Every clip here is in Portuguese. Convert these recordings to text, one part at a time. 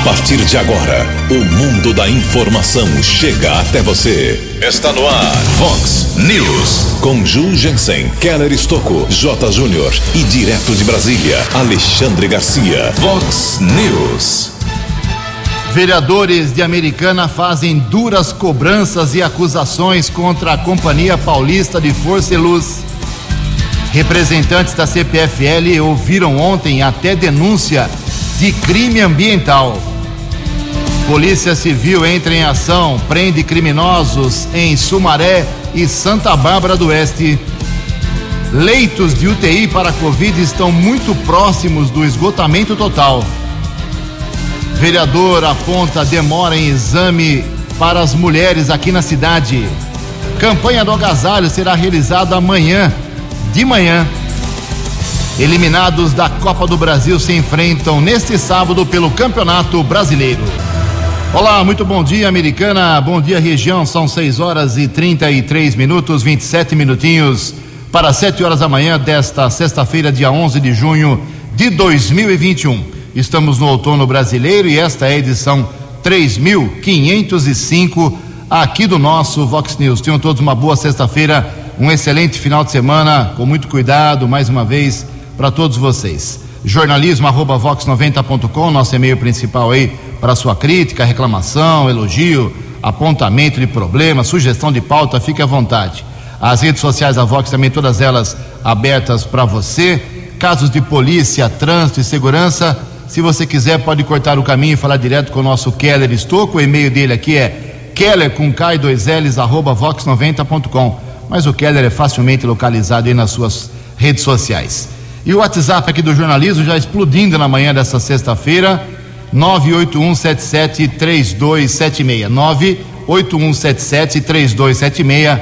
A partir de agora, o mundo da informação chega até você. Está no ar, Fox News. Com Ju Jensen, Keller Estocco, J. Júnior e direto de Brasília, Alexandre Garcia. Fox News. Vereadores de Americana fazem duras cobranças e acusações contra a Companhia Paulista de Força e Luz. Representantes da CPFL ouviram ontem até denúncia de crime ambiental. Polícia Civil entra em ação, prende criminosos em Sumaré e Santa Bárbara do Oeste. Leitos de UTI para Covid estão muito próximos do esgotamento total. Vereador aponta demora em exame para as mulheres aqui na cidade. Campanha do agasalho será realizada amanhã, de manhã. Eliminados da Copa do Brasil se enfrentam neste sábado pelo Campeonato Brasileiro. Olá, muito bom dia, americana. Bom dia, região. São 6 horas e 33 minutos, 27 minutinhos para 7 horas da manhã desta sexta-feira, dia 11 de junho de 2021. Estamos no outono brasileiro e esta é a edição 3505 aqui do nosso Vox News. Tenham todos uma boa sexta-feira, um excelente final de semana, com muito cuidado, mais uma vez, para todos vocês. Jornalismo arroba vox90.com, nosso e-mail principal aí para sua crítica, reclamação, elogio, apontamento de problema, sugestão de pauta, fique à vontade. As redes sociais da Vox também, todas elas abertas para você. Casos de polícia, trânsito e segurança, se você quiser, pode cortar o caminho e falar direto com o nosso Keller Estocco. O e-mail dele aqui é keller com k 2 ls arroba vox90.com. Mas o Keller é facilmente localizado aí nas suas redes sociais. E o WhatsApp aqui do jornalismo já explodindo na manhã dessa sexta-feira, 981773276. 981773276.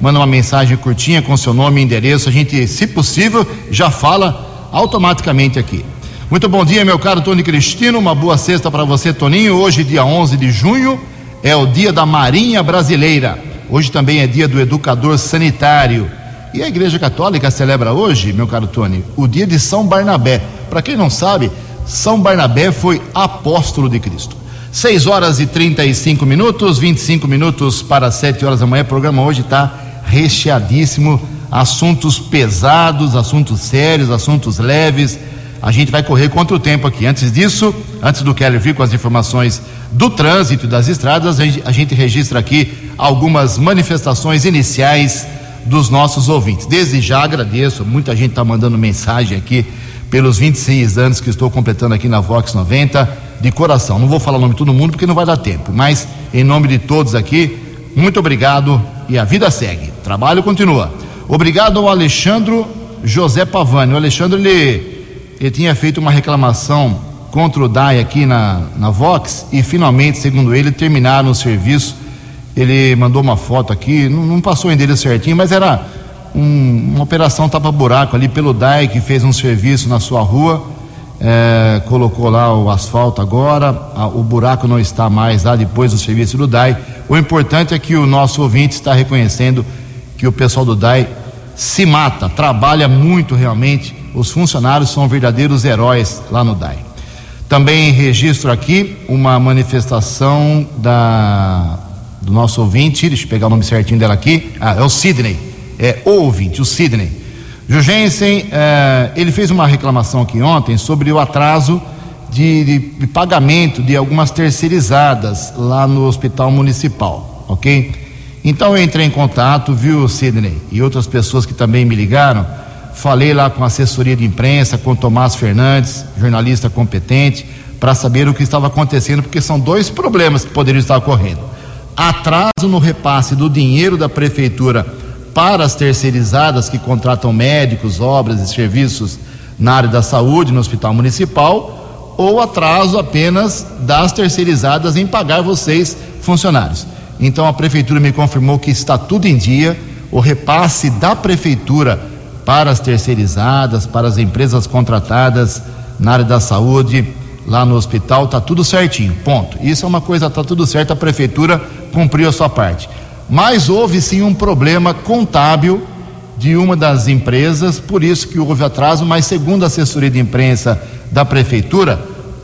Manda uma mensagem curtinha com seu nome e endereço. A gente, se possível, já fala automaticamente aqui. Muito bom dia, meu caro Tony Cristino. Uma boa sexta para você, Toninho. Hoje, dia 11 de junho, é o dia da Marinha Brasileira. Hoje também é dia do educador sanitário. E a Igreja Católica celebra hoje, meu caro Tony, o dia de São Barnabé. Para quem não sabe, São Barnabé foi apóstolo de Cristo. 6 horas e 35 minutos, 25 minutos para 7 horas da manhã. O programa hoje está recheadíssimo. Assuntos pesados, assuntos sérios, assuntos leves. A gente vai correr contra o tempo aqui. Antes disso, antes do Keller vir com as informações do trânsito e das estradas, a gente, registra aqui algumas manifestações iniciais dos nossos ouvintes. Desde já agradeço, muita gente está mandando mensagem aqui pelos 26 anos que estou completando aqui na Vox 90, de coração. Não vou falar o nome de todo mundo porque não vai dar tempo, mas em nome de todos aqui, muito obrigado e a vida segue. Trabalho continua. Obrigado ao Alexandre José Pavani. O Alexandre ele, ele tinha feito uma reclamação contra o DAI aqui na, na Vox e finalmente, segundo ele, terminaram o serviço ele mandou uma foto aqui, não, não passou o endereço certinho, mas era um, uma operação tapa-buraco ali pelo DAI que fez um serviço na sua rua, é, colocou lá o asfalto agora, a, o buraco não está mais lá depois do serviço do DAI. O importante é que o nosso ouvinte está reconhecendo que o pessoal do DAI se mata, trabalha muito realmente. Os funcionários são verdadeiros heróis lá no DAI. Também registro aqui uma manifestação da do nosso ouvinte, deixa eu pegar o nome certinho dela aqui, ah, é o Sidney, é ouvinte, o Sidney. Jugensen, eh, ele fez uma reclamação aqui ontem sobre o atraso de, de, de, pagamento de algumas terceirizadas lá no hospital municipal, ok? Então eu entrei em contato, viu, Sidney, e outras pessoas que também me ligaram, falei lá com a assessoria de imprensa, com Tomás Fernandes, jornalista competente, para saber o que estava acontecendo, porque são dois problemas que poderiam estar ocorrendo atraso no repasse do dinheiro da prefeitura para as terceirizadas que contratam médicos, obras e serviços na área da saúde no hospital municipal, ou atraso apenas das terceirizadas em pagar vocês, funcionários. Então a prefeitura me confirmou que está tudo em dia, o repasse da prefeitura para as terceirizadas, para as empresas contratadas na área da saúde, lá no hospital, está tudo certinho, ponto. Isso é uma coisa, está tudo certo, a prefeitura cumpriu a sua parte. Mas houve sim um problema contábil de uma das empresas, por isso que houve atraso, mas segundo a assessoria de imprensa da prefeitura,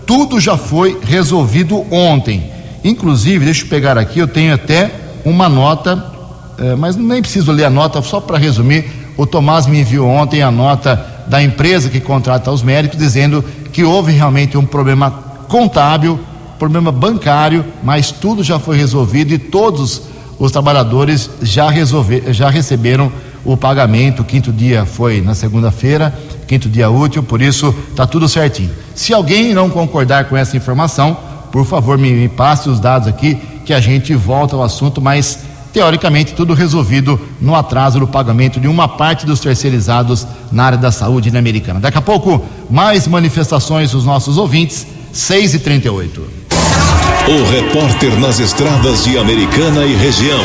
tudo já foi resolvido ontem. Inclusive, deixa eu pegar aqui, eu tenho até uma nota, eh, mas nem preciso ler a nota, só para resumir. O Tomás me enviou ontem a nota da empresa que contrata os médicos, dizendo que houve realmente um problema contábil, problema bancário, mas tudo já foi resolvido e todos os trabalhadores já, resolver, já receberam o pagamento. O quinto dia foi na segunda-feira, quinto dia útil, por isso está tudo certinho. Se alguém não concordar com essa informação, por favor, me, me passe os dados aqui que a gente volta ao assunto, mas teoricamente tudo resolvido no atraso do pagamento de uma parte dos terceirizados na área da saúde na Americana. Daqui a pouco, mais manifestações dos nossos ouvintes, 6 e 38 O repórter nas estradas de Americana e região,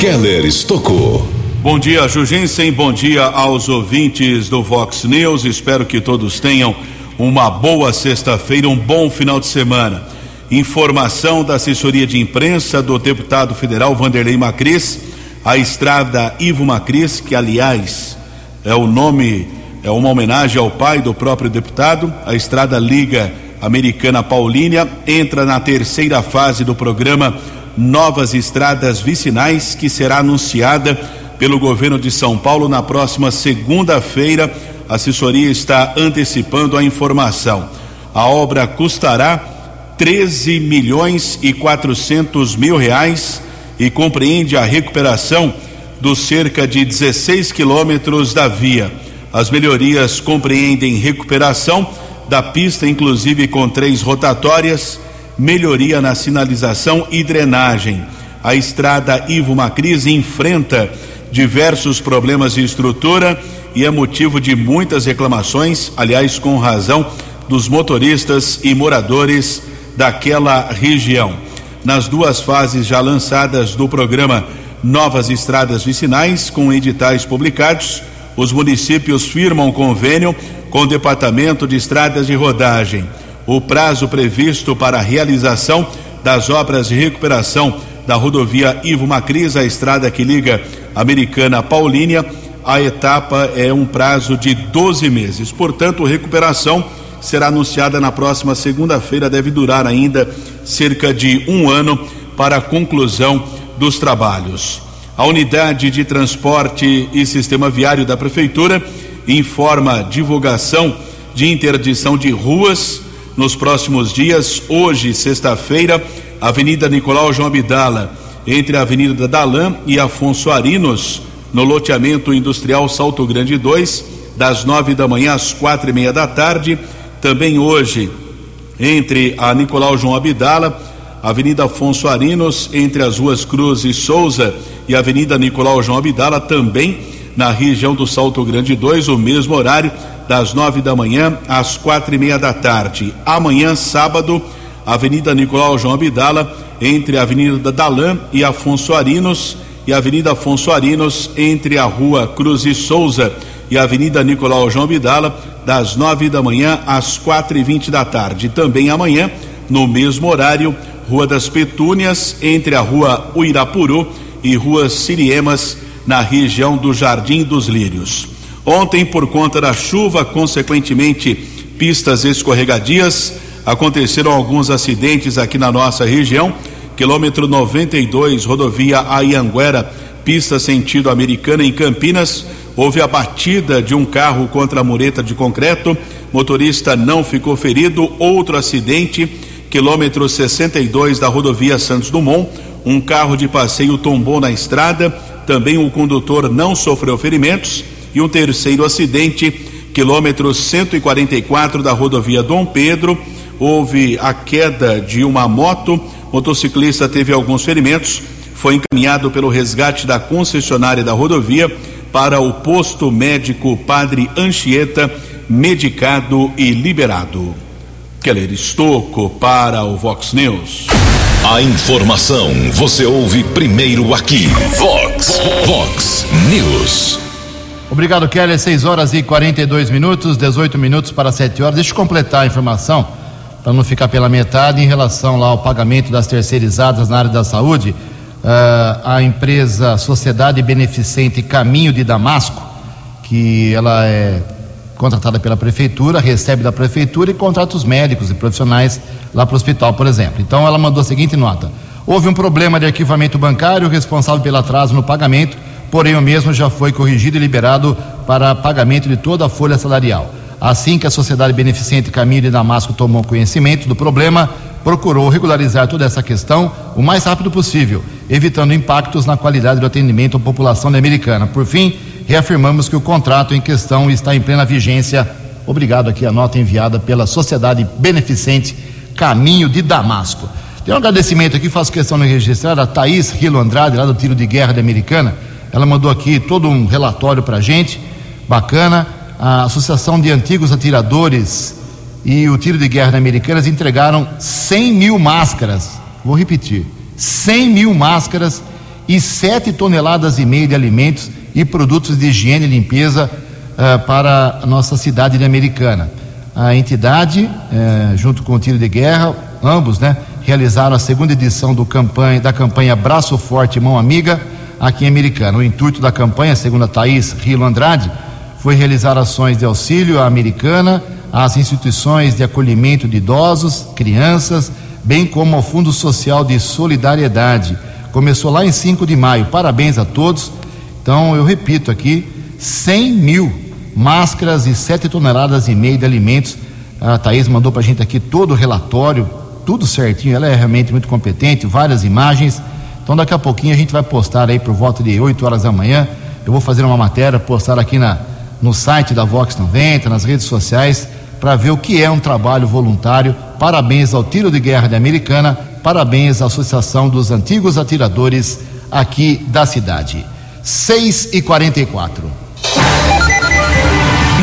Keller Estocou. Bom dia, Jugensen. Bom dia aos ouvintes do Vox News. Espero que todos tenham uma boa sexta-feira, um bom final de semana. Informação da assessoria de imprensa do deputado federal Vanderlei Macris, a estrada Ivo Macris, que aliás é o nome, é uma homenagem ao pai do próprio deputado, a estrada Liga Americana Paulínia, entra na terceira fase do programa Novas Estradas Vicinais, que será anunciada pelo governo de São Paulo na próxima segunda-feira. A assessoria está antecipando a informação. A obra custará 13 milhões e 400 mil reais e compreende a recuperação dos cerca de 16 quilômetros da via. As melhorias compreendem recuperação da pista, inclusive com três rotatórias, melhoria na sinalização e drenagem. A estrada Ivo Macris enfrenta diversos problemas de estrutura e é motivo de muitas reclamações, aliás, com razão, dos motoristas e moradores daquela região. Nas duas fases já lançadas do programa Novas Estradas Vicinais, com editais publicados, os municípios firmam convênio com o Departamento de Estradas de Rodagem. O prazo previsto para a realização das obras de recuperação da rodovia Ivo Macris, a estrada que liga Americana Paulínia, a etapa é um prazo de 12 meses. Portanto, recuperação será anunciada na próxima segunda-feira, deve durar ainda cerca de um ano para a conclusão dos trabalhos. A unidade de transporte e sistema viário da Prefeitura informa divulgação de interdição de ruas nos próximos dias. Hoje, sexta-feira, Avenida Nicolau João Abdala, entre a Avenida Dalan e Afonso Arinos, no loteamento industrial Salto Grande 2, das nove da manhã às quatro e meia da tarde também hoje, entre a Nicolau João Abdala, Avenida Afonso Arinos, entre as ruas Cruz e Souza e Avenida Nicolau João Abdala, também na região do Salto Grande 2, o mesmo horário, das nove da manhã às quatro e meia da tarde. Amanhã, sábado, Avenida Nicolau João Abdala, entre a Avenida Dalan e Afonso Arinos, e Avenida Afonso Arinos, entre a Rua Cruz e Souza e a Avenida Nicolau João Bidala, das nove da manhã às quatro e vinte da tarde. Também amanhã, no mesmo horário, Rua das Petúnias, entre a Rua Uirapuru e Rua Siriemas, na região do Jardim dos Lírios. Ontem, por conta da chuva, consequentemente pistas escorregadias, aconteceram alguns acidentes aqui na nossa região. Quilômetro 92, rodovia Ayanguera, pista sentido americana em Campinas houve a batida de um carro contra a mureta de concreto. Motorista não ficou ferido. Outro acidente, quilômetro 62 da rodovia Santos Dumont. Um carro de passeio tombou na estrada. Também o condutor não sofreu ferimentos. E um terceiro acidente, quilômetro 144 da rodovia Dom Pedro. Houve a queda de uma moto. Motociclista teve alguns ferimentos. Foi encaminhado pelo resgate da concessionária da rodovia para o posto médico Padre Anchieta, medicado e liberado. Keller Estocco para o Vox News. A informação você ouve primeiro aqui. Vox, Vox News. Obrigado, Keller. 6 horas e 42 minutos, 18 minutos para 7 horas. Deixa eu completar a informação, para não ficar pela metade, em relação lá ao pagamento das terceirizadas na área da saúde uh, a empresa Sociedade Beneficente Caminho de Damasco, que ela é contratada pela prefeitura, recebe da prefeitura e contrata os médicos e profissionais lá para o hospital, por exemplo. Então ela mandou a seguinte nota: houve um problema de arquivamento bancário responsável pelo atraso no pagamento, porém o mesmo já foi corrigido e liberado para pagamento de toda a folha salarial. Assim que a Sociedade Beneficente Caminho de Damasco tomou conhecimento do problema, procurou regularizar toda essa questão o mais rápido possível, evitando impactos na qualidade do atendimento à população americana. Por fim, reafirmamos que o contrato em questão está em plena vigência. Obrigado aqui a nota enviada pela Sociedade Beneficente Caminho de Damasco. Tem um agradecimento aqui, faço questão de registrar a Thaís Rilo Andrade, lá do Tiro de Guerra da Americana. Ela mandou aqui todo um relatório para gente, bacana a Associação de Antigos Atiradores e o Tiro de Guerra Americanas entregaram 100 mil máscaras. Vou repetir: 100 mil máscaras e 7 toneladas e meia de alimentos e produtos de higiene e limpeza uh, para a nossa cidade de Americana. A entidade, uh, junto com o Tiro de Guerra, ambos, né, realizaram a segunda edição campanha, da campanha Braço Forte Mão Amiga aqui em Americana. O intuito da campanha, segundo a Thaís Rilo Andrade, foi realizar ações de auxílio à americana, às instituições de acolhimento de idosos, crianças, bem como ao Fundo Social de Solidariedade. Começou lá em 5 de maio. Parabéns a todos. Então, eu repito aqui: 100 mil máscaras e 7 toneladas e meia de alimentos. A Thaís mandou para a gente aqui todo o relatório, tudo certinho. Ela é realmente muito competente, várias imagens. Então, daqui a pouquinho a gente vai postar aí por volta de 8 horas da manhã. Eu vou fazer uma matéria, postar aqui na, no site da Vox 90, nas redes sociais, para ver o que é um trabalho voluntário. Parabéns ao Tiro de Guerra de Americana, parabéns à Associação dos Antigos Atiradores aqui da cidade. 6 e 44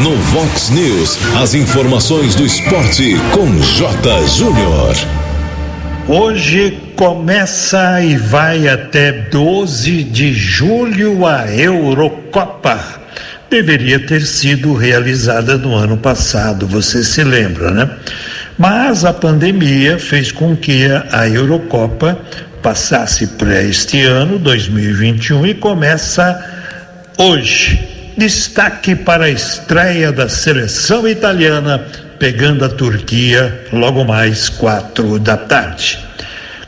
No Vox News, as informações do esporte com J. Júnior. Hoje começa e vai até 12 de julho a Eurocopa deveria ter sido realizada no ano passado, você se lembra, né? Mas a pandemia fez com que a Eurocopa passasse para este ano, 2021, e começa hoje. Destaque para a estreia da seleção italiana, pegando a Turquia logo mais quatro da tarde.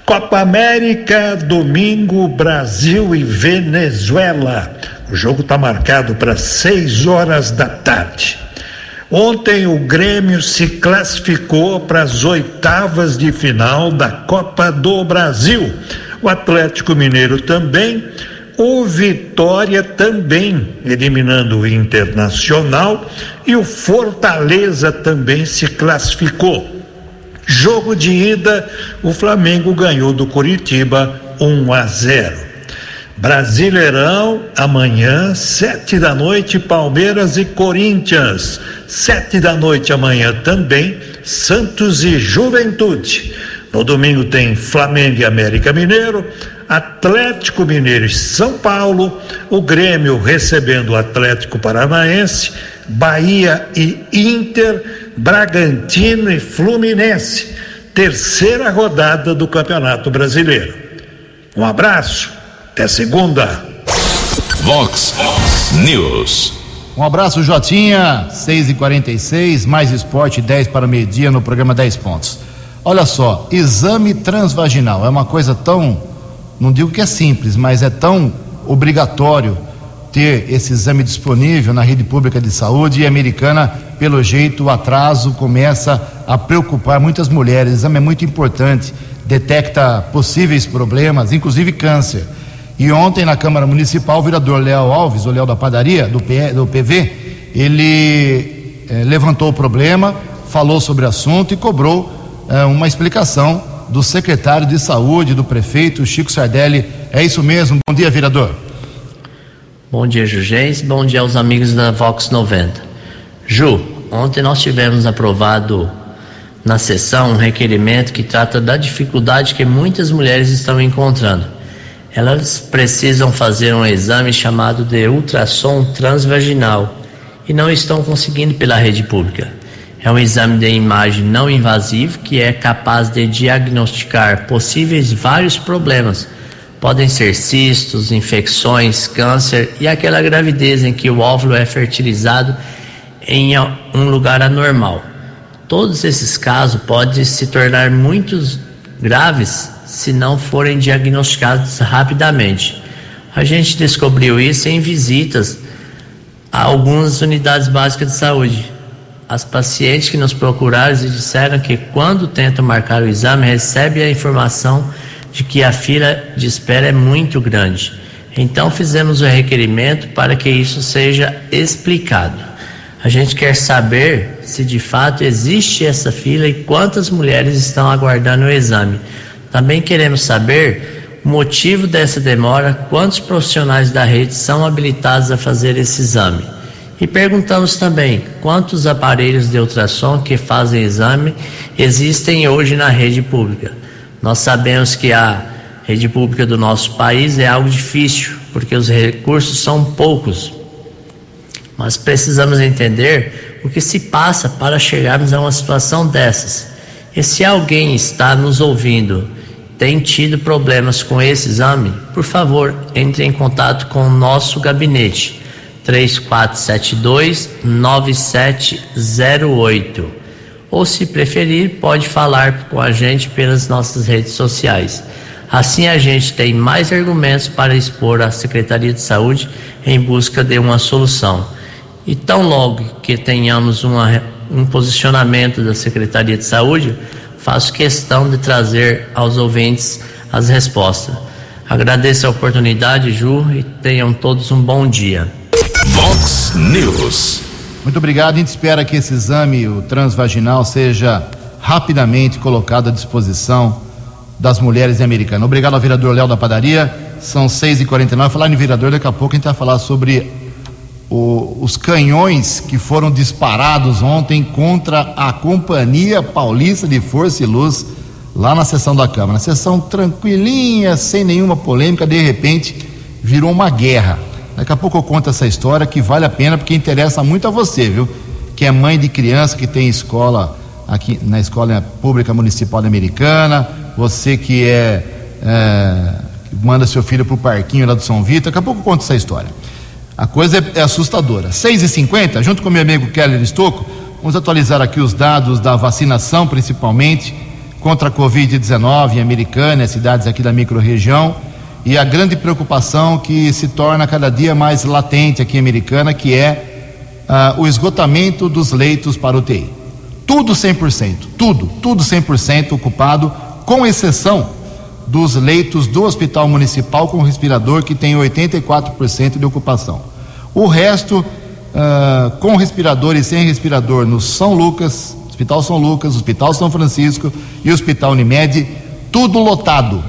Copa América, domingo, Brasil e Venezuela. O jogo está marcado para 6 horas da tarde. Ontem o Grêmio se classificou para as oitavas de final da Copa do Brasil. O Atlético Mineiro também. O Vitória também, eliminando o Internacional. E o Fortaleza também se classificou. Jogo de ida, o Flamengo ganhou do Curitiba 1 a 0. Brasileirão, amanhã, sete da noite, Palmeiras e Corinthians. Sete da noite amanhã também, Santos e Juventude. No domingo tem Flamengo e América Mineiro, Atlético Mineiro e São Paulo, o Grêmio recebendo o Atlético Paranaense, Bahia e Inter, Bragantino e Fluminense. Terceira rodada do Campeonato Brasileiro. Um abraço até segunda. Vox News. Um abraço, Jotinha. 6 e 46 mais esporte, 10 para meio-dia no programa 10 pontos. Olha só, exame transvaginal é uma coisa tão, não digo que é simples, mas é tão obrigatório ter esse exame disponível na rede pública de saúde e americana, pelo jeito, o atraso começa a preocupar muitas mulheres. O exame é muito importante, detecta possíveis problemas, inclusive câncer. E ontem na Câmara Municipal, o vereador Léo Alves, o Léo da Padaria, do, P, do PV, ele eh, levantou o problema, falou sobre o assunto e cobrou eh, uma explicação do secretário de saúde, do prefeito Chico Sardelli. É isso mesmo? Bom dia, vereador. Bom dia, Jugês. Bom dia aos amigos da Vox 90. Ju, ontem nós tivemos aprovado na sessão um requerimento que trata da dificuldade que muitas mulheres estão encontrando elas precisam fazer um exame chamado de ultrassom transvaginal e não estão conseguindo pela rede pública. É um exame de imagem não invasivo que é capaz de diagnosticar possíveis vários problemas. Podem ser cistos, infecções, câncer e aquela gravidez em que o óvulo é fertilizado em um lugar anormal. Todos esses casos podem se tornar muito graves se não forem diagnosticados rapidamente. A gente descobriu isso em visitas a algumas unidades básicas de saúde. As pacientes que nos procuraram e disseram que quando tentam marcar o exame recebem a informação de que a fila de espera é muito grande. Então fizemos o requerimento para que isso seja explicado. A gente quer saber se de fato existe essa fila e quantas mulheres estão aguardando o exame. Também queremos saber o motivo dessa demora, quantos profissionais da rede são habilitados a fazer esse exame. E perguntamos também quantos aparelhos de ultrassom que fazem exame existem hoje na rede pública. Nós sabemos que a rede pública do nosso país é algo difícil, porque os recursos são poucos mas precisamos entender o que se passa para chegarmos a uma situação dessas. E se alguém está nos ouvindo, tem tido problemas com esse exame, por favor, entre em contato com o nosso gabinete 3472 9708. Ou se preferir, pode falar com a gente pelas nossas redes sociais. Assim a gente tem mais argumentos para expor à Secretaria de Saúde em busca de uma solução. E tão logo que tenhamos uma, um posicionamento da Secretaria de Saúde, faço questão de trazer aos ouvintes as respostas. Agradeço a oportunidade, Ju, e tenham todos um bom dia. Vox News. Muito obrigado. A gente espera que esse exame, o transvaginal, seja rapidamente colocado à disposição das mulheres americanas. Obrigado ao vereador Léo da Padaria. São 6h49. Falar em vereador, daqui a pouco a gente vai falar sobre o, os canhões que foram disparados ontem contra a Companhia Paulista de Força e Luz, lá na sessão da Câmara. Sessão tranquilinha, sem nenhuma polêmica, de repente virou uma guerra. Daqui a pouco eu conto essa história que vale a pena porque interessa muito a você, viu? Que é mãe de criança que tem escola aqui na escola pública municipal americana, você que é, é manda seu filho para o parquinho lá do São Vitor. Daqui a pouco eu conto essa história. A coisa é, é assustadora. 6h50, junto com meu amigo Keller Estocco, vamos atualizar aqui os dados da vacinação, principalmente contra a Covid-19 em Americana, cidades aqui da microrregião, e a grande preocupação que se torna cada dia mais latente aqui em Americana, que é uh, o esgotamento dos leitos para UTI. Tudo 100%, tudo, tudo 100% ocupado, com exceção dos leitos do Hospital Municipal com respirador, que tem 84% de ocupação. O resto, uh, com respirador e sem respirador, no São Lucas, Hospital São Lucas, Hospital São Francisco e Hospital Unimed, tudo lotado.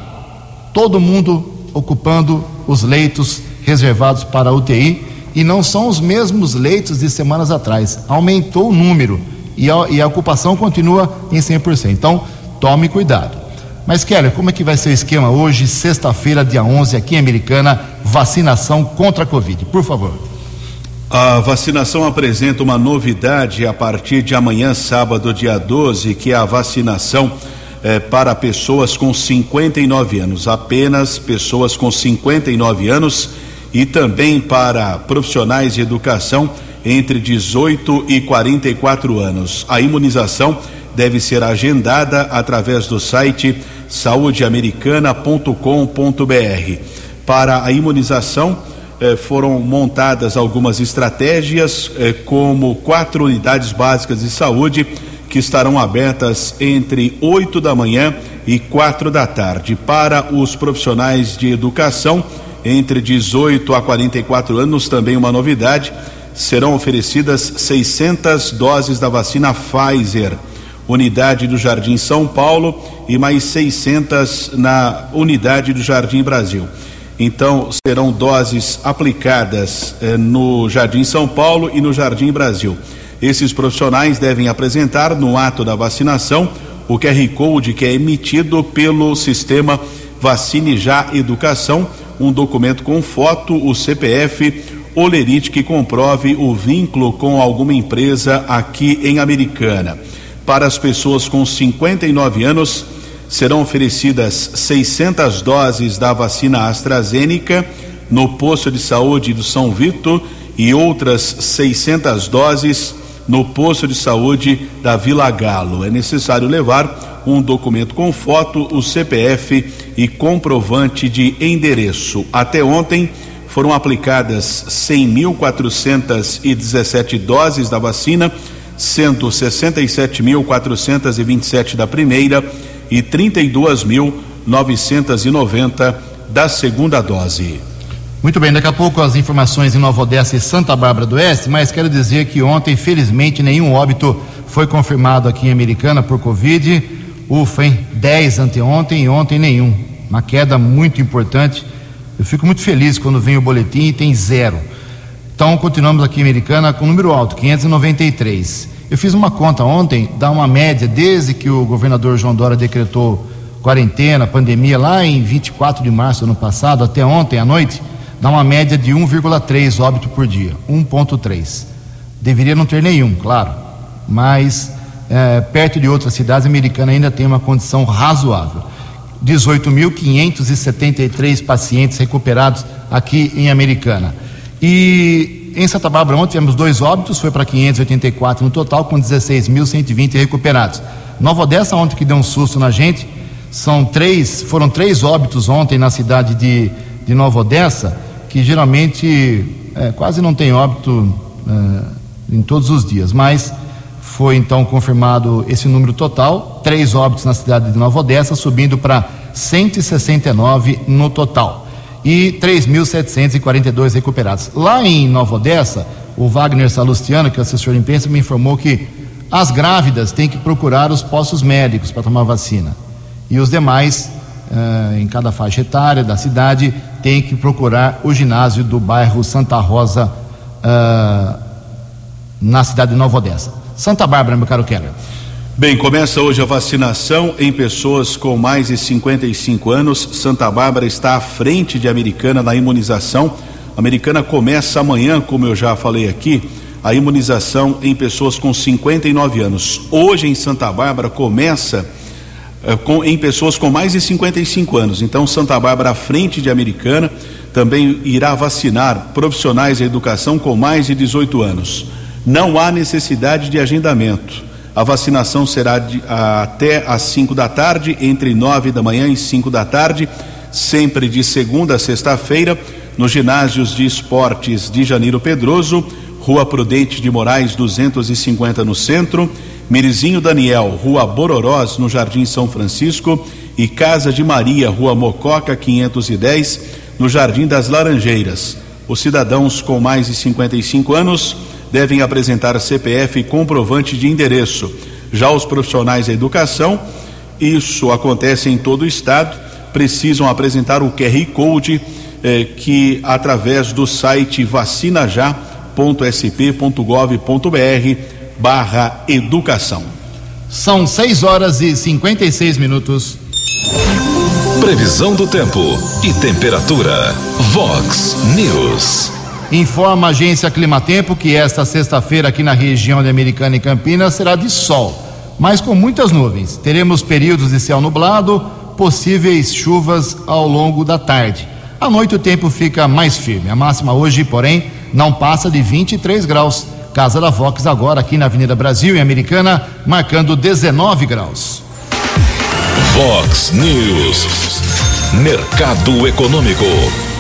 Todo mundo ocupando os leitos reservados para a UTI e não são os mesmos leitos de semanas atrás. Aumentou o número e a, e a ocupação continua em 100%. Então, tome cuidado. Mas, Keller, como é que vai ser o esquema hoje, sexta-feira, dia 11, aqui em Americana, vacinação contra a Covid? Por favor. A vacinação apresenta uma novidade a partir de amanhã, sábado, dia 12, que é a vacinação eh, para pessoas com 59 anos, apenas pessoas com 59 anos e também para profissionais de educação entre 18 e 44 anos. A imunização deve ser agendada através do site saudeamericana.com.br. Para a imunização, eh, foram montadas algumas estratégias, eh, como quatro unidades básicas de saúde que estarão abertas entre 8 da manhã e quatro da tarde. Para os profissionais de educação, entre 18 a 44 anos, também uma novidade, serão oferecidas 600 doses da vacina Pfizer unidade do Jardim São Paulo e mais 600 na unidade do Jardim Brasil. Então, serão doses aplicadas eh, no Jardim São Paulo e no Jardim Brasil. Esses profissionais devem apresentar no ato da vacinação o QR Code que é emitido pelo sistema Vacine Já Educação, um documento com foto, o CPF, olerite que comprove o vínculo com alguma empresa aqui em Americana. Para as pessoas com 59 anos, serão oferecidas 600 doses da vacina AstraZeneca no posto de saúde do São Vito e outras 600 doses no posto de saúde da Vila Galo. É necessário levar um documento com foto, o CPF e comprovante de endereço. Até ontem foram aplicadas 100.417 doses da vacina, sendo 67.427 da primeira e 32.990 da segunda dose. Muito bem, daqui a pouco as informações em Nova Odessa e Santa Bárbara do Oeste, mas quero dizer que ontem, felizmente, nenhum óbito foi confirmado aqui em Americana por Covid. Ufa, hein? 10 anteontem e ontem nenhum. Uma queda muito importante eu fico muito feliz quando vem o boletim e tem zero. Então, continuamos aqui em Americana com número alto, 593. Eu fiz uma conta ontem, dá uma média, desde que o governador João Dória decretou quarentena, pandemia, lá em 24 de março do ano passado, até ontem à noite, dá uma média de 1,3 óbito por dia. 1,3. Deveria não ter nenhum, claro, mas é, perto de outras cidades, americanas ainda tem uma condição razoável. 18.573 pacientes recuperados aqui em Americana. E em Santa Bárbara ontem tivemos dois óbitos, foi para 584 no total, com 16.120 recuperados. Nova Odessa ontem que deu um susto na gente, são três, foram três óbitos ontem na cidade de, de Nova Odessa, que geralmente é, quase não tem óbito é, em todos os dias, mas foi então confirmado esse número total, três óbitos na cidade de Nova Odessa, subindo para 169 no total. E 3.742 recuperados. Lá em Nova Odessa, o Wagner Salustiano, que é assessor de imprensa, me informou que as grávidas têm que procurar os postos médicos para tomar vacina. E os demais, uh, em cada faixa etária da cidade, têm que procurar o ginásio do bairro Santa Rosa, uh, na cidade de Nova Odessa. Santa Bárbara, meu caro Keller. Bem, começa hoje a vacinação em pessoas com mais de 55 anos. Santa Bárbara está à frente de Americana na imunização. Americana começa amanhã, como eu já falei aqui, a imunização em pessoas com 59 anos. Hoje em Santa Bárbara começa eh, com, em pessoas com mais de 55 anos. Então, Santa Bárbara à frente de Americana também irá vacinar profissionais da educação com mais de 18 anos. Não há necessidade de agendamento. A vacinação será de, a, até às 5 da tarde, entre 9 da manhã e 5 da tarde, sempre de segunda a sexta-feira, nos ginásios de esportes de Janeiro Pedroso, Rua Prudente de Moraes 250 no centro, Mirizinho Daniel, Rua Bororós, no Jardim São Francisco, e Casa de Maria, Rua Mococa 510, no Jardim das Laranjeiras. Os cidadãos com mais de 55 anos devem apresentar CPF e comprovante de endereço. Já os profissionais da educação, isso acontece em todo o estado, precisam apresentar o QR Code eh, que através do site vacinajá.sp.gov.br barra educação. São 6 horas e 56 minutos. Previsão do tempo e temperatura. Vox News. Informa a agência Climatempo que esta sexta-feira aqui na região de Americana e Campinas será de sol, mas com muitas nuvens. Teremos períodos de céu nublado, possíveis chuvas ao longo da tarde. À noite o tempo fica mais firme. A máxima hoje, porém, não passa de 23 graus. Casa da Vox agora aqui na Avenida Brasil, em Americana, marcando 19 graus. Vox News. Mercado Econômico.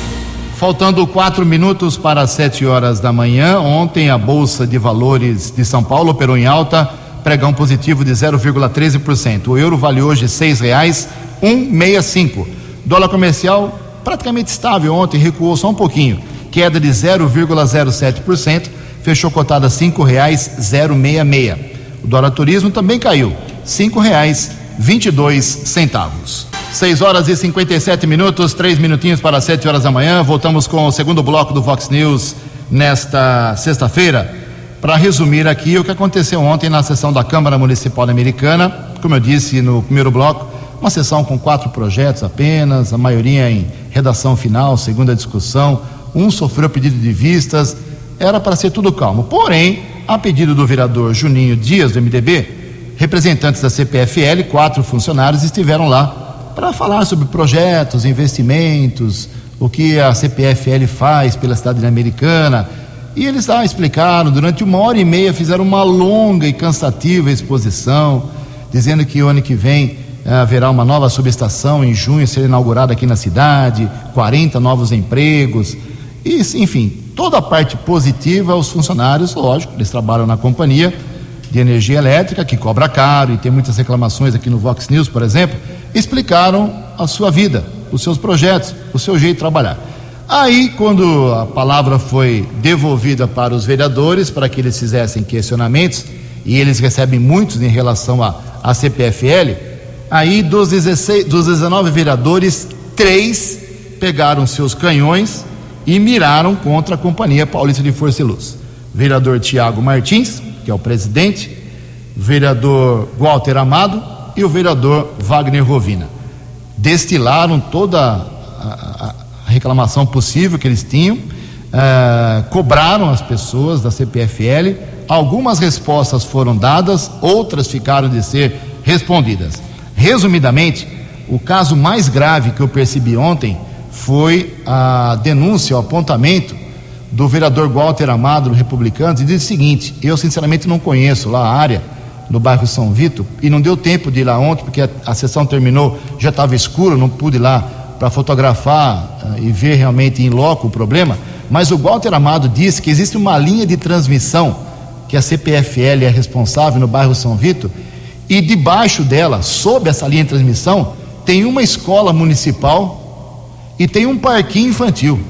Faltando quatro minutos para sete horas da manhã, ontem a Bolsa de Valores de São Paulo operou em alta, pregão positivo de 0,13%. O euro vale hoje seis reais um meia cinco. Dólar comercial praticamente estável ontem, recuou só um pouquinho, queda de 0,07%, fechou cotada cinco reais zero meia meia. O dólar turismo também caiu, cinco reais vinte e dois centavos. 6 horas e 57 minutos, três minutinhos para 7 horas da manhã. Voltamos com o segundo bloco do Vox News nesta sexta-feira. Para resumir aqui o que aconteceu ontem na sessão da Câmara Municipal Americana, como eu disse no primeiro bloco, uma sessão com quatro projetos apenas, a maioria em redação final, segunda discussão, um sofreu pedido de vistas, era para ser tudo calmo. Porém, a pedido do vereador Juninho Dias, do MDB, representantes da CPFL, quatro funcionários estiveram lá para falar sobre projetos, investimentos, o que a CPFL faz pela cidade americana. E eles lá explicaram, durante uma hora e meia, fizeram uma longa e cansativa exposição, dizendo que o ano que vem eh, haverá uma nova subestação em junho, ser inaugurada aqui na cidade, 40 novos empregos, e, enfim, toda a parte positiva aos funcionários, lógico, eles trabalham na companhia de energia elétrica, que cobra caro, e tem muitas reclamações aqui no Vox News, por exemplo, explicaram a sua vida, os seus projetos, o seu jeito de trabalhar. Aí, quando a palavra foi devolvida para os vereadores, para que eles fizessem questionamentos, e eles recebem muitos em relação à, à CPFL, aí dos, 16, dos 19 vereadores, três pegaram seus canhões e miraram contra a Companhia Paulista de Força e Luz. Vereador Tiago Martins, que é o presidente, vereador Walter Amado e o vereador Wagner Rovina. Destilaram toda a, reclamação possível que eles tinham, uh, cobraram as pessoas da CPFL, algumas respostas foram dadas, outras ficaram de ser respondidas. Resumidamente, o caso mais grave que eu percebi ontem foi a denúncia, o apontamento do vereador Walter Amado, do Republicanos, e diz o seguinte: eu sinceramente não conheço lá a área no bairro São Vito e não deu tempo de ir lá ontem porque a, a sessão terminou, já estava escuro, não pude ir lá para fotografar uh, e ver realmente em loco o problema. Mas o Walter Amado disse que existe uma linha de transmissão que a CPFL é responsável no bairro São Vito e debaixo dela, sob essa linha de transmissão, tem uma escola municipal e tem um parquinho infantil.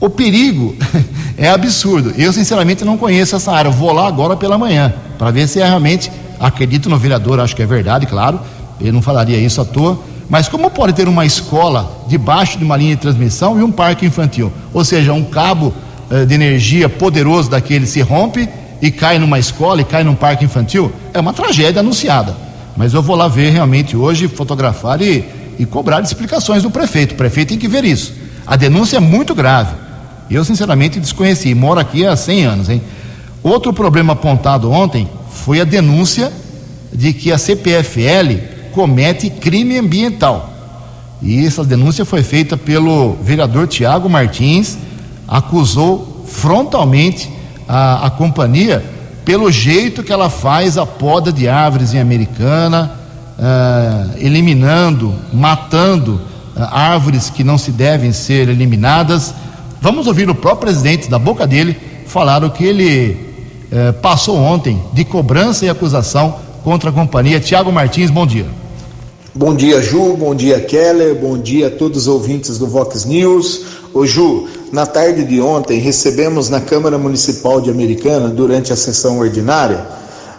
O perigo é absurdo. Eu, sinceramente, não conheço essa área. Vou lá agora pela manhã, para ver se é realmente. Acredito no vereador, acho que é verdade, claro. Ele não falaria isso à toa. Mas como pode ter uma escola debaixo de uma linha de transmissão e um parque infantil? Ou seja, um cabo eh, de energia poderoso daquele se rompe e cai numa escola e cai num parque infantil? É uma tragédia anunciada. Mas eu vou lá ver realmente hoje, fotografar e, e cobrar explicações do prefeito. O prefeito tem que ver isso. A denúncia é muito grave. Eu, sinceramente, desconheci. Moro aqui há 100 anos, hein? Outro problema apontado ontem foi a denúncia de que a CPFL comete crime ambiental. E essa denúncia foi feita pelo vereador Tiago Martins, acusou frontalmente a, a companhia pelo jeito que ela faz a poda de árvores em Americana, uh, eliminando, matando uh, árvores que não se devem ser eliminadas Vamos ouvir o próprio presidente, da boca dele, falar o que ele eh, passou ontem de cobrança e acusação contra a companhia. Tiago Martins, bom dia. Bom dia, Ju. Bom dia, Keller. Bom dia a todos os ouvintes do Vox News. Ô, Ju, na tarde de ontem recebemos na Câmara Municipal de Americana, durante a sessão ordinária,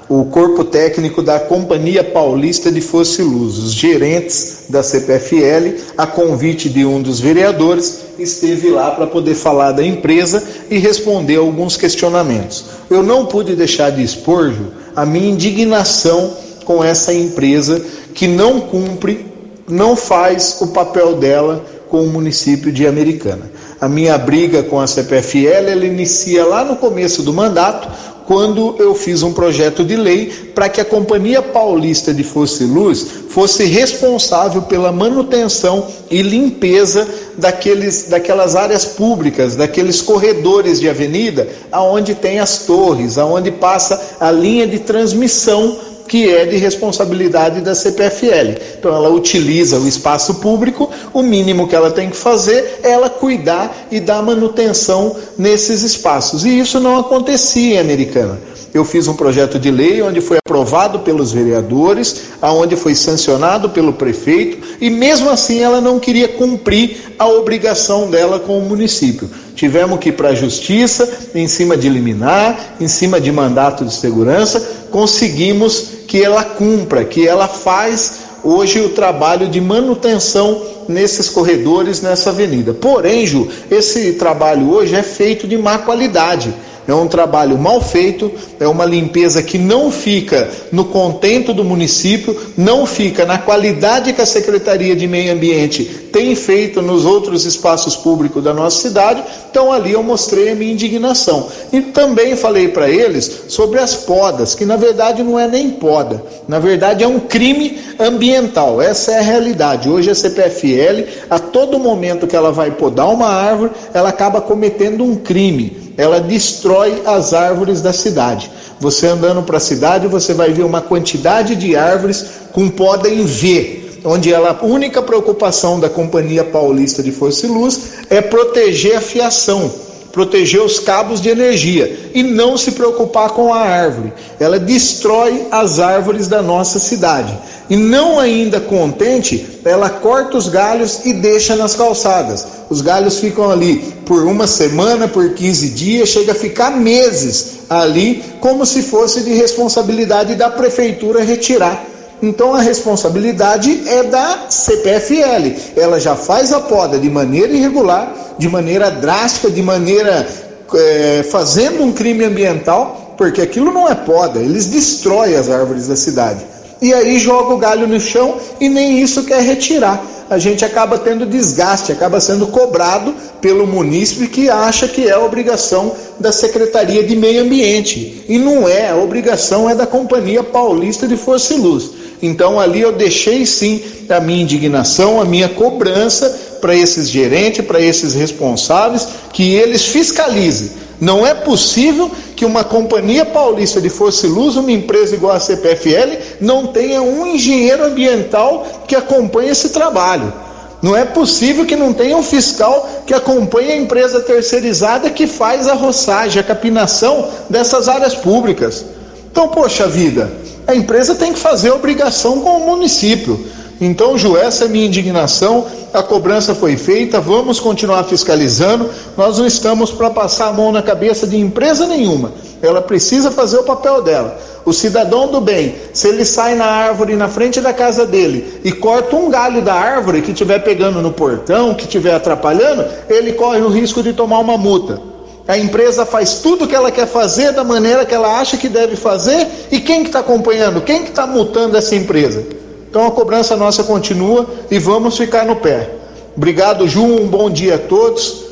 o corpo técnico da Companhia Paulista de Fosse Luz, os gerentes da CPFL, a convite de um dos vereadores, esteve lá para poder falar da empresa e responder alguns questionamentos. Eu não pude deixar de expor, Ju, a minha indignação com essa empresa que não cumpre, não faz o papel dela com o município de Americana. A minha briga com a CPFL, ela inicia lá no começo do mandato, quando eu fiz um projeto de lei para que a Companhia Paulista de Fosse Luz fosse responsável pela manutenção e limpeza daqueles, daquelas áreas públicas, daqueles corredores de avenida, aonde tem as torres, aonde passa a linha de transmissão que é de responsabilidade da CPFL. Então ela utiliza o espaço público, o mínimo que ela tem que fazer é ela cuidar e dar manutenção nesses espaços. E isso não acontecia em Americana. Eu fiz um projeto de lei onde foi aprovado pelos vereadores, aonde foi sancionado pelo prefeito, e mesmo assim ela não queria cumprir a obrigação dela com o município. Tivemos que ir para a justiça, em cima de liminar, em cima de mandato de segurança, conseguimos que ela cumpra, que ela faz hoje o trabalho de manutenção nesses corredores, nessa avenida. Porém, Ju, esse trabalho hoje é feito de má qualidade é um trabalho mal feito, é uma limpeza que não fica no contento do município, não fica na qualidade que a Secretaria de Meio Ambiente tem feito nos outros espaços públicos da nossa cidade. Então ali eu mostrei a minha indignação. E também falei para eles sobre as podas, que na verdade não é nem poda, na verdade é um crime ambiental. Essa é a realidade. Hoje a CPFL, a todo momento que ela vai podar uma árvore, ela acaba cometendo um crime ela destrói as árvores da cidade. Você andando para a cidade, você vai ver uma quantidade de árvores com poda em V, onde ela, a única preocupação da Companhia Paulista de Força e Luz é proteger a fiação, proteger os cabos de energia e não se preocupar com a árvore. Ela destrói as árvores da nossa cidade. E não ainda contente, ela corta os galhos e deixa nas calçadas. Os galhos ficam ali por uma semana, por 15 dias, chega a ficar meses ali, como se fosse de responsabilidade da prefeitura retirar então a responsabilidade é da CPFL. Ela já faz a poda de maneira irregular, de maneira drástica, de maneira é, fazendo um crime ambiental, porque aquilo não é poda, eles destroem as árvores da cidade. E aí joga o galho no chão e nem isso quer retirar. A gente acaba tendo desgaste, acaba sendo cobrado pelo munícipe que acha que é obrigação da Secretaria de Meio Ambiente. E não é, a obrigação é da Companhia Paulista de Força e Luz. Então ali eu deixei sim a minha indignação, a minha cobrança para esses gerentes, para esses responsáveis, que eles fiscalizem. Não é possível que uma companhia paulista de força e luz, uma empresa igual a CPFL, não tenha um engenheiro ambiental que acompanhe esse trabalho. Não é possível que não tenha um fiscal que acompanhe a empresa terceirizada que faz a roçagem, a capinação dessas áreas públicas. Então, poxa vida, a empresa tem que fazer obrigação com o município. Então, Ju, essa é minha indignação. A cobrança foi feita, vamos continuar fiscalizando. Nós não estamos para passar a mão na cabeça de empresa nenhuma. Ela precisa fazer o papel dela. O cidadão do bem, se ele sai na árvore na frente da casa dele e corta um galho da árvore que estiver pegando no portão, que estiver atrapalhando, ele corre o risco de tomar uma multa. A empresa faz tudo o que ela quer fazer da maneira que ela acha que deve fazer e quem que está acompanhando? Quem que está multando essa empresa? Então a cobrança nossa continua e vamos ficar no pé. Obrigado, Ju. Um bom dia a todos.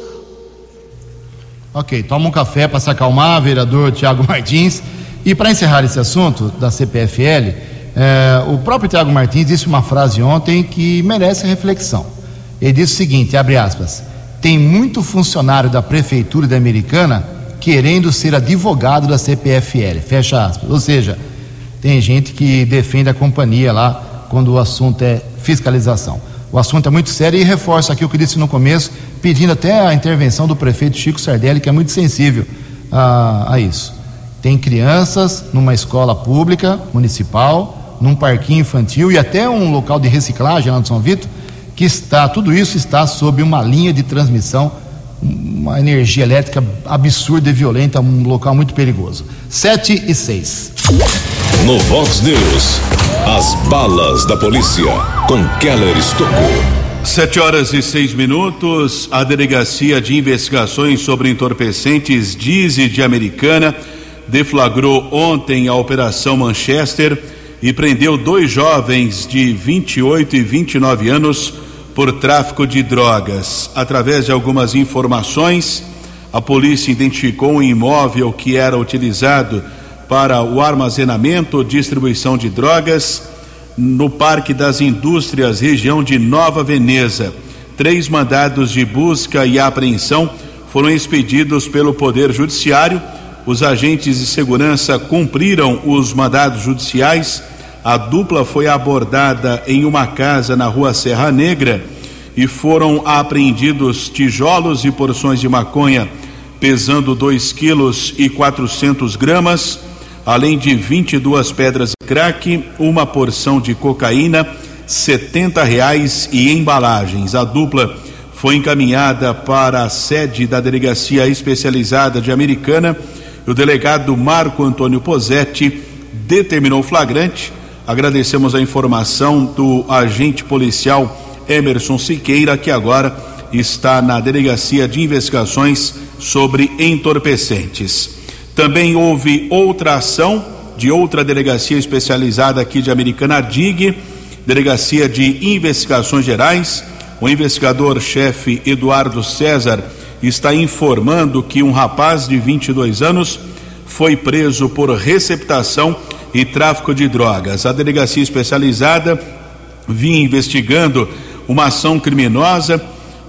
Ok, toma um café para se acalmar, vereador Tiago Martins. E para encerrar esse assunto da CPFL, eh, o próprio Tiago Martins disse uma frase ontem que merece reflexão. Ele disse o seguinte: abre aspas tem muito funcionário da prefeitura da Americana querendo ser advogado da CPFL, fecha aspas. Ou seja, tem gente que defende a companhia lá quando o assunto é fiscalização. O assunto é muito sério e reforço aqui o que disse no começo, pedindo até a intervenção do prefeito Chico Sardelli, que é muito sensível a, a isso. Tem crianças numa escola pública, municipal, num parquinho infantil e até um local de reciclagem lá no São Vitor, que está, tudo isso está sob uma linha de transmissão, uma energia elétrica absurda e violenta, um local muito perigoso. 7 e 6. No Vox News, as balas da polícia com Keller Estocou. Sete horas e seis minutos. A Delegacia de Investigações sobre Entorpecentes Dize de Americana deflagrou ontem a Operação Manchester e prendeu dois jovens de 28 e 29 anos por tráfico de drogas. Através de algumas informações, a polícia identificou um imóvel que era utilizado para o armazenamento ou distribuição de drogas no Parque das Indústrias, região de Nova Veneza. Três mandados de busca e apreensão foram expedidos pelo Poder Judiciário. Os agentes de segurança cumpriram os mandados judiciais a dupla foi abordada em uma casa na rua Serra Negra e foram apreendidos tijolos e porções de maconha pesando 2 quilos e 400 gramas, além de 22 pedras de crack, uma porção de cocaína, 70 reais e embalagens. A dupla foi encaminhada para a sede da delegacia especializada de Americana. O delegado Marco Antônio Posetti determinou flagrante Agradecemos a informação do agente policial Emerson Siqueira, que agora está na Delegacia de Investigações sobre Entorpecentes. Também houve outra ação de outra delegacia especializada aqui de Americana, DIG, Delegacia de Investigações Gerais. O investigador-chefe Eduardo César está informando que um rapaz de 22 anos foi preso por receptação e tráfico de drogas. A delegacia especializada vinha investigando uma ação criminosa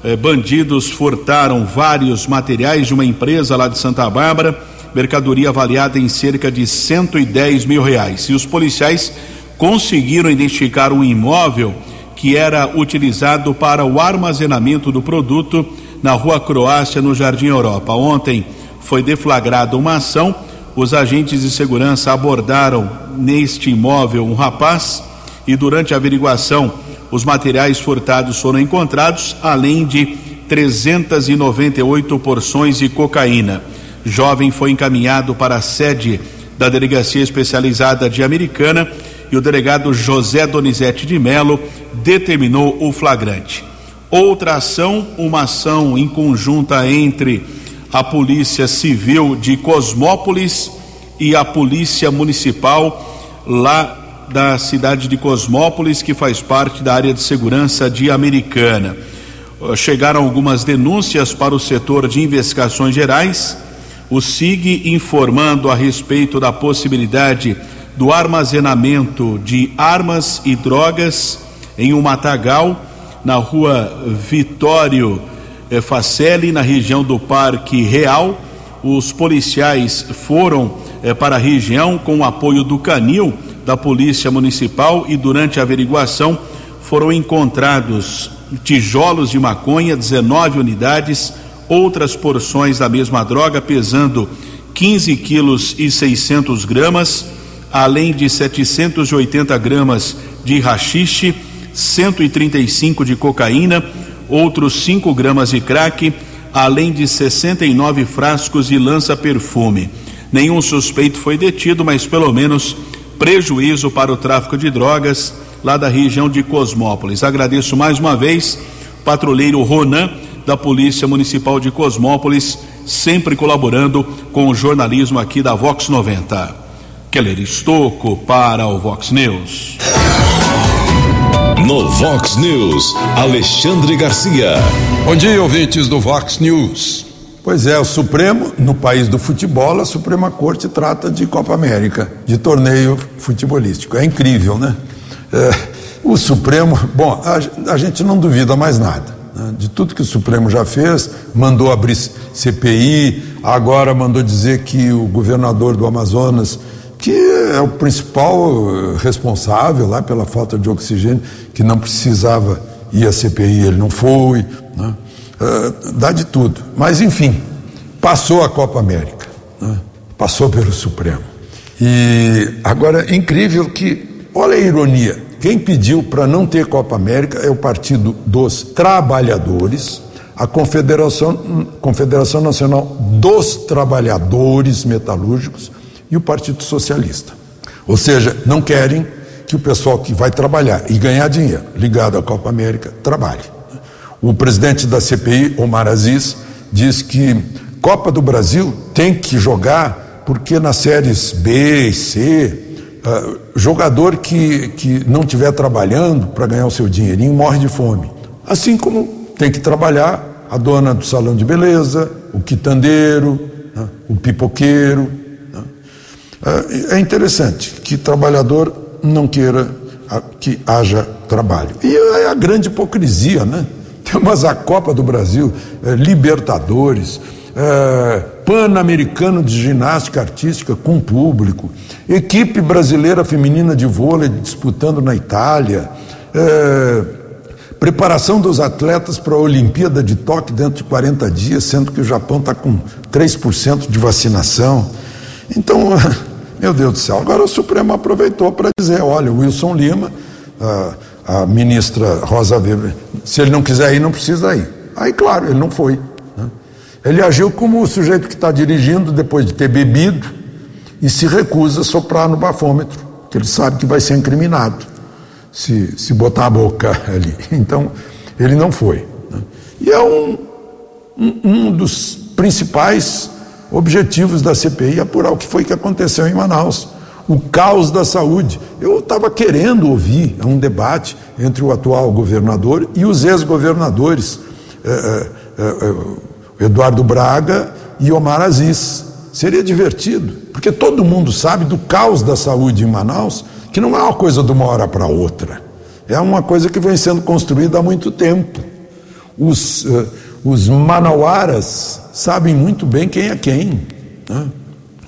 eh, bandidos furtaram vários materiais de uma empresa lá de Santa Bárbara, mercadoria avaliada em cerca de 110 mil reais. E os policiais conseguiram identificar um imóvel que era utilizado para o armazenamento do produto na Rua Croácia, no Jardim Europa. Ontem foi deflagrada uma ação. Os agentes de segurança abordaram neste imóvel um rapaz e durante a averiguação os materiais furtados foram encontrados, além de 398 porções de cocaína. Jovem foi encaminhado para a sede da Delegacia Especializada de Americana e o delegado José Donizete de Melo determinou o flagrante. Outra ação, uma ação em conjunta entre a Polícia Civil de Cosmópolis e a Polícia Municipal lá da cidade de Cosmópolis, que faz parte da área de segurança de Americana. Chegaram algumas denúncias para o setor de investigações gerais. O SIG informando a respeito da possibilidade do armazenamento de armas e drogas em um matagal na rua Vitório Facelli, na região do Parque Real. Os policiais foram eh, para a região com o apoio do Canil da Polícia Municipal e durante a averiguação foram encontrados tijolos de maconha, 19 unidades, outras porções da mesma droga pesando 15 quilos e 600 gramas, além de 780 gramas de rachixe 135 de cocaína, outros 5 gramas de crack, além de 69 frascos de lança-perfume. Nenhum suspeito foi detido, mas pelo menos prejuízo para o tráfico de drogas lá da região de Cosmópolis. Agradeço mais uma vez patrulheiro Ronan da Polícia Municipal de Cosmópolis, sempre colaborando com o jornalismo aqui da Vox 90. Keller Estocco para o Vox News. No Vox News, Alexandre Garcia. Bom dia, ouvintes do Vox News. Pois é, o Supremo, no país do futebol, a Suprema Corte trata de Copa América, de torneio futebolístico. É incrível, né? É, o Supremo, bom, a, a, gente não duvida mais nada. Né? De tudo que o Supremo já fez, mandou abrir CPI, agora mandou dizer que o governador do Amazonas que é o principal eh, responsável lá pela falta de oxigênio, que não precisava ir à CPI, ele não foi, né? uh, dá de tudo. Mas, enfim, passou a Copa América, né? passou pelo Supremo. E agora é incrível que, olha a ironia, quem pediu para não ter Copa América é o Partido dos Trabalhadores, a Confederação, Confederação Nacional dos Trabalhadores Metalúrgicos, e o Partido Socialista. Ou seja, não querem que o pessoal que vai trabalhar e ganhar dinheiro ligado à Copa América trabalhe. O presidente da CPI, Omar Aziz, diz que Copa do Brasil tem que jogar porque nas séries B e C, uh, jogador que, que não estiver trabalhando para ganhar o seu dinheirinho morre de fome. Assim como tem que trabalhar a dona do salão de beleza, o quitandeiro, né, o pipoqueiro, é, é interessante que trabalhador não queira que haja trabalho. E é a grande hipocrisia, né? Temos a Copa do Brasil, é, Libertadores, é, Pan-Americano de Ginástica Artística com público, equipe brasileira feminina de vôlei disputando na Itália, é, preparação dos atletas para a Olimpíada de Tóquio dentro de 40 dias, sendo que o Japão está com 3% de vacinação. Então, Meu Deus do céu. Agora o Supremo aproveitou para dizer: olha, Wilson Lima, a, a, ministra Rosa Weber, se ele não quiser ir, não precisa ir. Aí, claro, ele não foi. Né? Ele agiu como o sujeito que está dirigindo depois de ter bebido e se recusa a soprar no bafômetro, que ele sabe que vai ser incriminado se, se botar a boca ali. Então, ele não foi. Né? E é um, um, um dos principais objetivos da CPI apurar o que foi que aconteceu em Manaus. O caos da saúde. Eu estava querendo ouvir um debate entre o atual governador e os ex-governadores, eh, eh, eh, Eduardo Braga e Omar Aziz. Seria divertido, porque todo mundo sabe do caos da saúde em Manaus, que não é uma coisa de uma hora para outra. É uma coisa que vem sendo construída há muito tempo. os, uh, os manauaras sabem muito bem quem é quem. Né?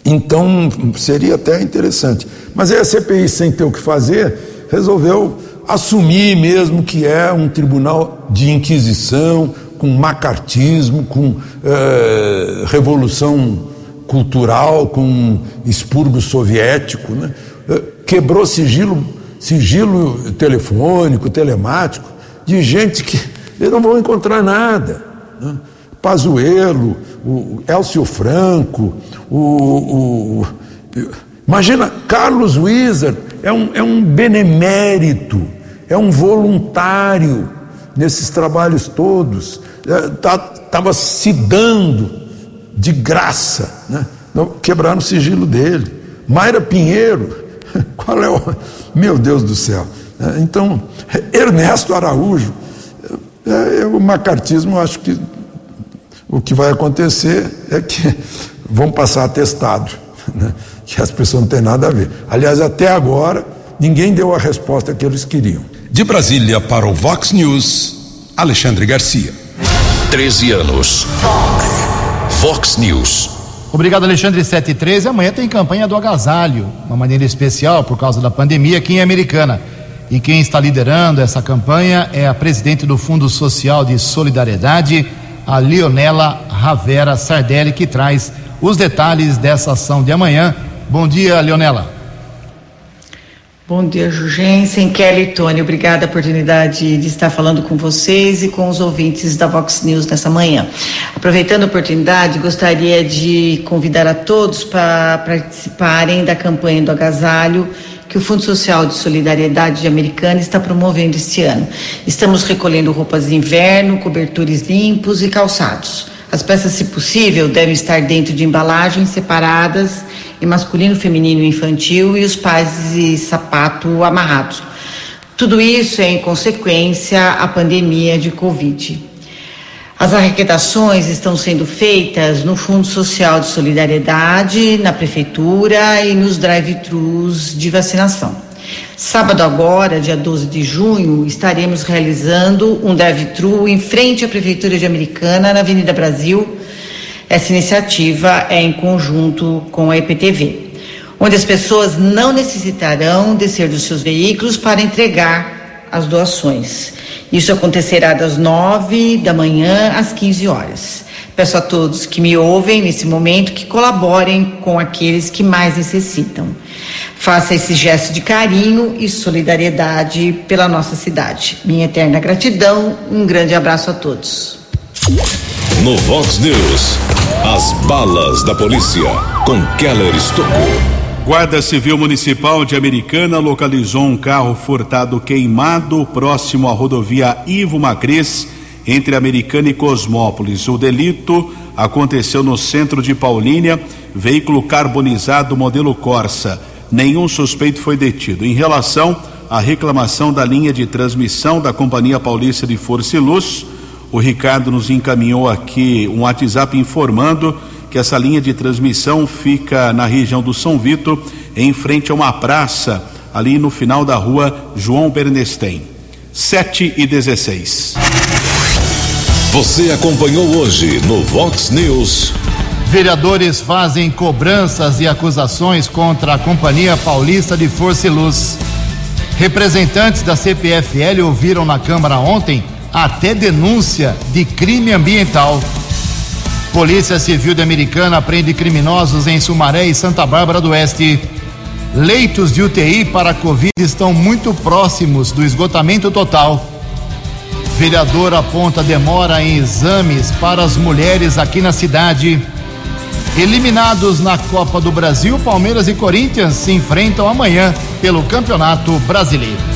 Então seria até interessante. Mas aí a CPI, sem ter o que fazer, resolveu assumir mesmo que é um tribunal de inquisição, com macartismo, com eh, revolução cultural, com expurgo soviético, né? Eh, quebrou sigilo, sigilo telefônico, telemático, de gente que eles não vão encontrar nada. Né? Pazuello, o Elcio Franco, o, o, imagina Carlos Wizard é um, é um benemérito, é um voluntário nesses trabalhos todos, estava é, se dando de graça, né? quebraram o sigilo dele. Mayra Pinheiro, qual é o. Meu Deus do céu. É, então, Ernesto Araújo, é, é, o macartismo, acho que o que vai acontecer é que vão passar atestado, né? que as pessoas não têm nada a ver. Aliás, até agora, ninguém deu a resposta que eles queriam. De Brasília para o Vox News, Alexandre Garcia. 13 anos. Vox. Vox News. Obrigado, Alexandre 73. Amanhã tem campanha do agasalho, uma maneira especial por causa da pandemia aqui em Americana. E quem está liderando essa campanha é a presidente do Fundo Social de Solidariedade, a Leonela Ravera Sardelli, que traz os detalhes dessa ação de amanhã. Bom dia, Leonela. Bom dia, Jugensen, Kelly e Tony. Obrigada a oportunidade de estar falando com vocês e com os ouvintes da Vox News nessa manhã. Aproveitando a oportunidade, gostaria de convidar a todos para participarem da campanha do agasalho que o Fundo Social de Solidariedade de Americana está promovendo este ano. Estamos recolhendo roupas de inverno, cobertores limpos e calçados. As peças, se possível, devem estar dentro de embalagens separadas em masculino, feminino e infantil e os pais de sapato amarrados. Tudo isso é em consequência à pandemia de Covid. As arrecadações estão sendo feitas no Fundo Social de Solidariedade, na Prefeitura e nos drive-thrus de vacinação. Sábado agora, dia 12 de junho, estaremos realizando um drive-thru em frente à Prefeitura de Americana, na Avenida Brasil. Essa iniciativa é em conjunto com a EPTV, onde as pessoas não necessitarão descer dos seus veículos para entregar as doações. Isso acontecerá das 9 da manhã às 15 horas. Peço a todos que me ouvem nesse momento que colaborem com aqueles que mais necessitam. Faça esse gesto de carinho e solidariedade pela nossa cidade. Minha eterna gratidão, um grande abraço a todos. No Vox News, as balas da polícia com Keller Estocou. Guarda Civil Municipal de Americana localizou um carro furtado queimado próximo à rodovia Ivo Macris, entre Americana e Cosmópolis. O delito aconteceu no centro de Paulínia, veículo carbonizado modelo Corsa nenhum suspeito foi detido. Em relação à reclamação da linha de transmissão da Companhia Paulista de Força e Luz, o Ricardo nos encaminhou aqui um WhatsApp informando que essa linha de transmissão fica na região do São Vito, em frente a uma praça, ali no final da rua João Bernstein. 7 e 16. Você acompanhou hoje no Vox News. Vereadores fazem cobranças e acusações contra a Companhia Paulista de Força e Luz. Representantes da CPFL ouviram na Câmara ontem até denúncia de crime ambiental. Polícia Civil de Americana prende criminosos em Sumaré e Santa Bárbara do Oeste. Leitos de UTI para Covid estão muito próximos do esgotamento total. Vereador aponta demora em exames para as mulheres aqui na cidade. Eliminados na Copa do Brasil, Palmeiras e Corinthians se enfrentam amanhã pelo Campeonato Brasileiro.